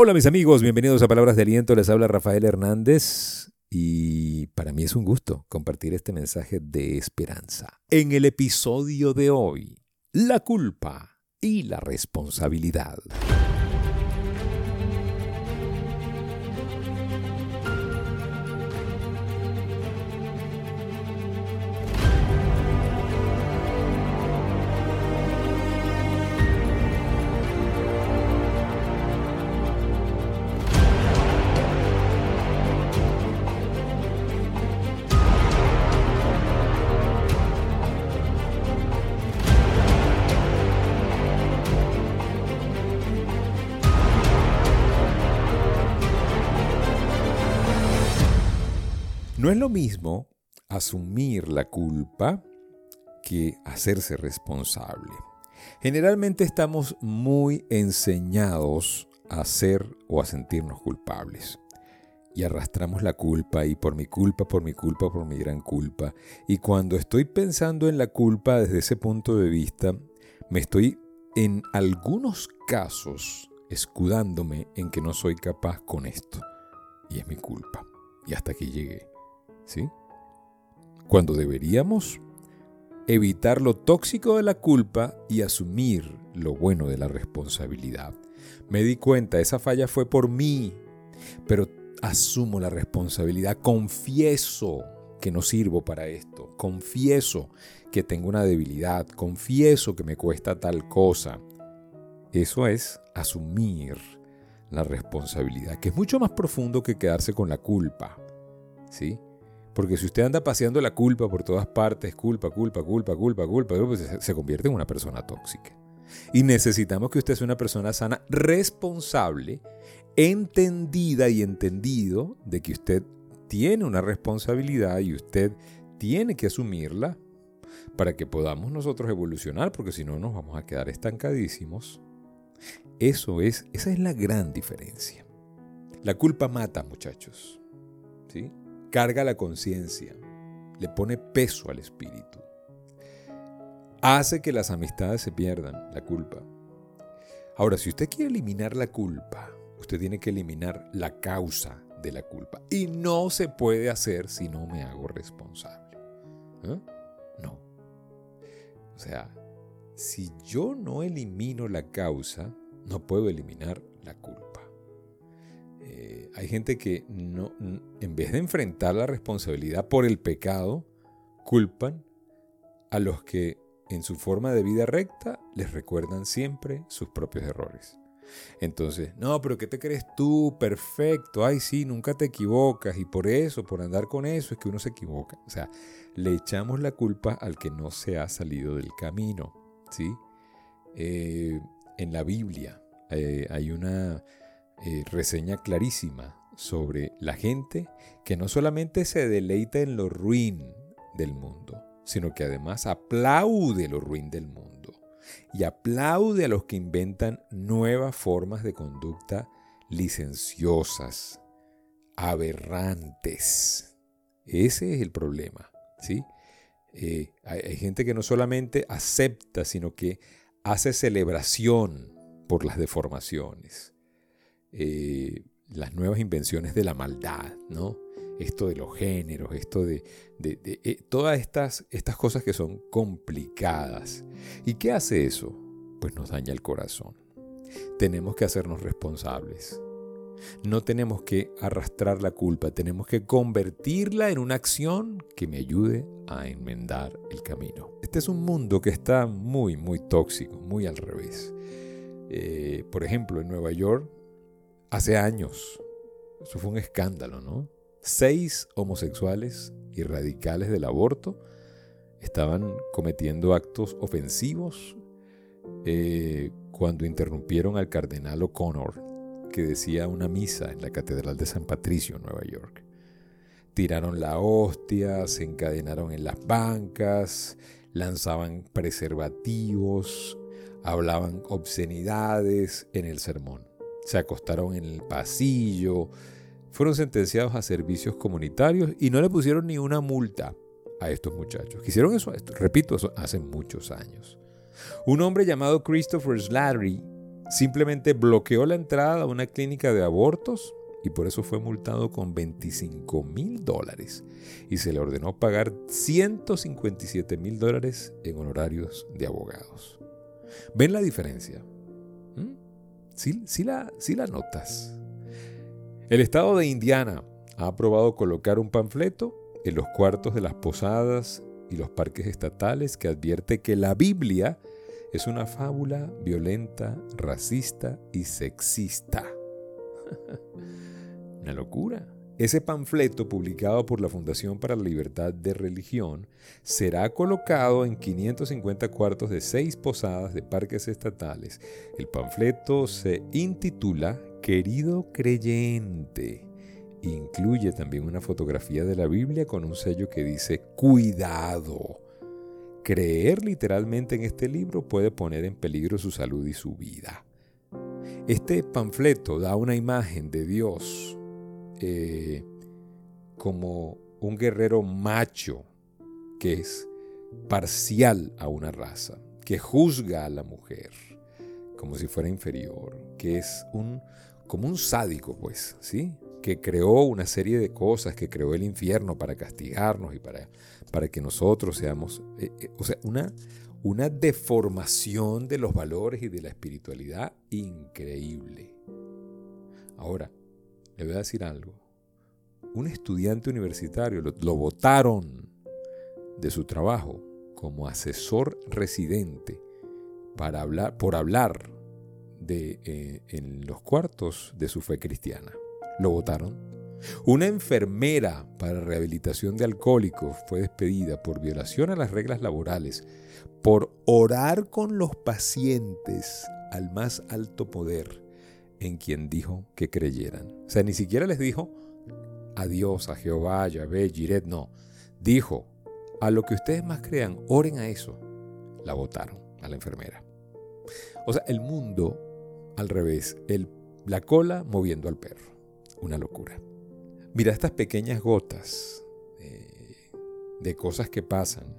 Hola mis amigos, bienvenidos a Palabras de Aliento, les habla Rafael Hernández y para mí es un gusto compartir este mensaje de esperanza. En el episodio de hoy, la culpa y la responsabilidad. No es lo mismo asumir la culpa que hacerse responsable. Generalmente estamos muy enseñados a ser o a sentirnos culpables. Y arrastramos la culpa y por mi culpa, por mi culpa, por mi gran culpa. Y cuando estoy pensando en la culpa desde ese punto de vista, me estoy en algunos casos escudándome en que no soy capaz con esto. Y es mi culpa. Y hasta aquí llegué. ¿Sí? Cuando deberíamos evitar lo tóxico de la culpa y asumir lo bueno de la responsabilidad. Me di cuenta, esa falla fue por mí, pero asumo la responsabilidad, confieso que no sirvo para esto, confieso que tengo una debilidad, confieso que me cuesta tal cosa. Eso es asumir la responsabilidad, que es mucho más profundo que quedarse con la culpa. ¿Sí? Porque si usted anda paseando la culpa por todas partes, culpa, culpa, culpa, culpa, culpa, pues se convierte en una persona tóxica. Y necesitamos que usted sea una persona sana, responsable, entendida y entendido de que usted tiene una responsabilidad y usted tiene que asumirla para que podamos nosotros evolucionar, porque si no nos vamos a quedar estancadísimos. Eso es, esa es la gran diferencia. La culpa mata, muchachos. ¿Sí? Carga la conciencia, le pone peso al espíritu, hace que las amistades se pierdan, la culpa. Ahora, si usted quiere eliminar la culpa, usted tiene que eliminar la causa de la culpa. Y no se puede hacer si no me hago responsable. ¿eh? No. O sea, si yo no elimino la causa, no puedo eliminar la culpa. Eh, hay gente que no, en vez de enfrentar la responsabilidad por el pecado, culpan a los que en su forma de vida recta les recuerdan siempre sus propios errores. Entonces, no, pero ¿qué te crees tú? Perfecto, ay sí, nunca te equivocas y por eso, por andar con eso es que uno se equivoca. O sea, le echamos la culpa al que no se ha salido del camino, ¿sí? Eh, en la Biblia eh, hay una eh, reseña clarísima sobre la gente que no solamente se deleita en lo ruin del mundo, sino que además aplaude lo ruin del mundo y aplaude a los que inventan nuevas formas de conducta licenciosas, aberrantes. Ese es el problema, ¿sí? Eh, hay gente que no solamente acepta, sino que hace celebración por las deformaciones. Eh, las nuevas invenciones de la maldad, ¿no? Esto de los géneros, esto de, eh, todas estas, estas cosas que son complicadas. ¿Y qué hace eso? Pues nos daña el corazón. Tenemos que hacernos responsables. No tenemos que arrastrar la culpa, tenemos que convertirla en una acción que me ayude a enmendar el camino. Este es un mundo que está muy, muy tóxico, muy al revés. Eh, por ejemplo, en Nueva York Hace años, eso fue un escándalo, ¿no? Seis homosexuales y radicales del aborto estaban cometiendo actos ofensivos eh, cuando interrumpieron al cardenal O'Connor, que decía una misa en la Catedral de San Patricio, Nueva York. Tiraron la hostia, se encadenaron en las bancas, lanzaban preservativos, hablaban obscenidades en el sermón se acostaron en el pasillo, fueron sentenciados a servicios comunitarios y no le pusieron ni una multa a estos muchachos. Hicieron eso, repito, eso hace muchos años. Un hombre llamado Christopher Slattery simplemente bloqueó la entrada a una clínica de abortos y por eso fue multado con 25 mil dólares y se le ordenó pagar 157 mil dólares en honorarios de abogados. ¿Ven la diferencia? ¿Mm? ¿Sí, la, ¿Sí la notas? El estado de Indiana ha aprobado colocar un panfleto en los cuartos de las posadas y los parques estatales que advierte que la Biblia es una fábula violenta, racista y sexista. una locura. Ese panfleto, publicado por la Fundación para la Libertad de Religión, será colocado en 550 cuartos de seis posadas de parques estatales. El panfleto se intitula Querido creyente. Incluye también una fotografía de la Biblia con un sello que dice Cuidado. Creer literalmente en este libro puede poner en peligro su salud y su vida. Este panfleto da una imagen de Dios eh, como un guerrero macho que es parcial a una raza, que juzga a la mujer como si fuera inferior, que es un como un sádico, pues, ¿sí? Que creó una serie de cosas, que creó el infierno para castigarnos y para, para que nosotros seamos, eh, eh, o sea, una, una deformación de los valores y de la espiritualidad increíble. Ahora, le voy a decir algo. Un estudiante universitario lo, votaron de su trabajo como asesor residente para hablar, por hablar de, eh, en los cuartos de su fe cristiana. Lo votaron. Una enfermera para rehabilitación de alcohólicos fue despedida por violación a las reglas laborales, por orar con los pacientes al más alto poder en quien dijo que creyeran. O sea, ni siquiera les dijo a Dios, a Jehová, a Yahvé, Jiret, no. Dijo, a lo que ustedes más crean, oren a eso. La votaron, a la enfermera. O sea, el mundo al revés, la cola moviendo al perro. Una locura. Mira estas pequeñas gotas eh, de cosas que pasan,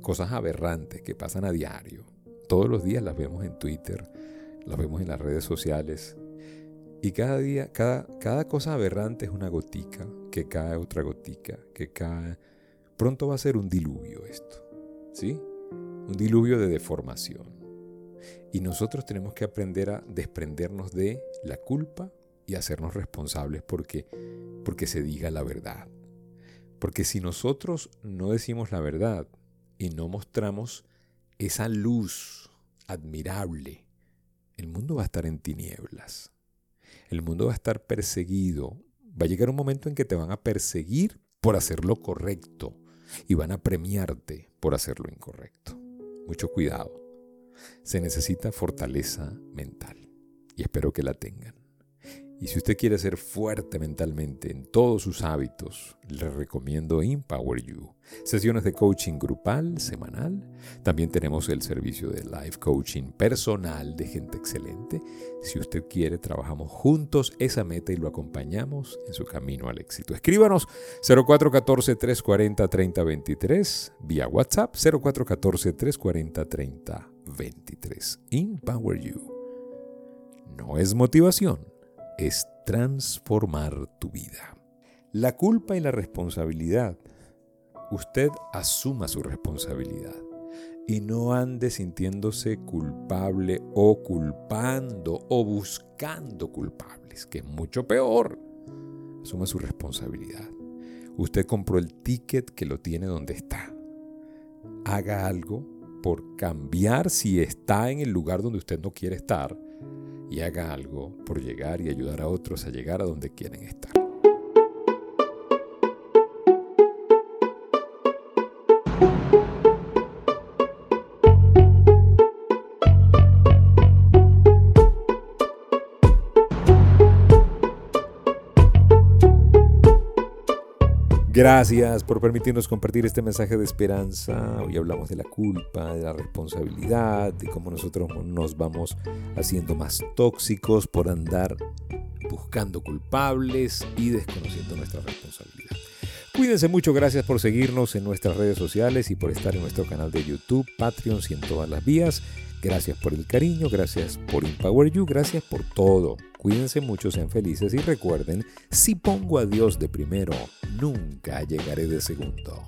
cosas aberrantes que pasan a diario. Todos los días las vemos en Twitter, las vemos en las redes sociales, y cada día, cada, cada cosa aberrante es una gotica, que cae otra gotica, que cae. Pronto va a ser un diluvio esto, ¿sí? Un diluvio de deformación. Y nosotros tenemos que aprender a desprendernos de la culpa y hacernos responsables porque, porque se diga la verdad. Porque si nosotros no decimos la verdad y no mostramos esa luz admirable, el mundo va a estar en tinieblas. El mundo va a estar perseguido. Va a llegar un momento en que te van a perseguir por hacer lo correcto y van a premiarte por hacer lo incorrecto. Mucho cuidado. Se necesita fortaleza mental y espero que la tengan. Y si usted quiere ser fuerte mentalmente en todos sus hábitos, le recomiendo Empower You. Sesiones de coaching grupal, semanal. También tenemos el servicio de life coaching personal de gente excelente. Si usted quiere, trabajamos juntos esa meta y lo acompañamos en su camino al éxito. Escríbanos 0414-340-3023 vía WhatsApp 0414-340-3023. Empower You. No es motivación es transformar tu vida. La culpa y la responsabilidad. Usted asuma su responsabilidad y no ande sintiéndose culpable o culpando o buscando culpables, que es mucho peor. Asuma su responsabilidad. Usted compró el ticket que lo tiene donde está. Haga algo por cambiar si está en el lugar donde usted no quiere estar y haga algo por llegar y ayudar a otros a llegar a donde quieren estar. Gracias por permitirnos compartir este mensaje de esperanza. Hoy hablamos de la culpa, de la responsabilidad, de cómo nosotros nos vamos haciendo más tóxicos por andar buscando culpables y desconociendo nuestra responsabilidad. Cuídense mucho, gracias por seguirnos en nuestras redes sociales y por estar en nuestro canal de YouTube, Patreon y en todas las vías. Gracias por el cariño, gracias por Empower You, gracias por todo. Cuídense mucho, sean felices y recuerden, si pongo a Dios de primero, nunca llegaré de segundo.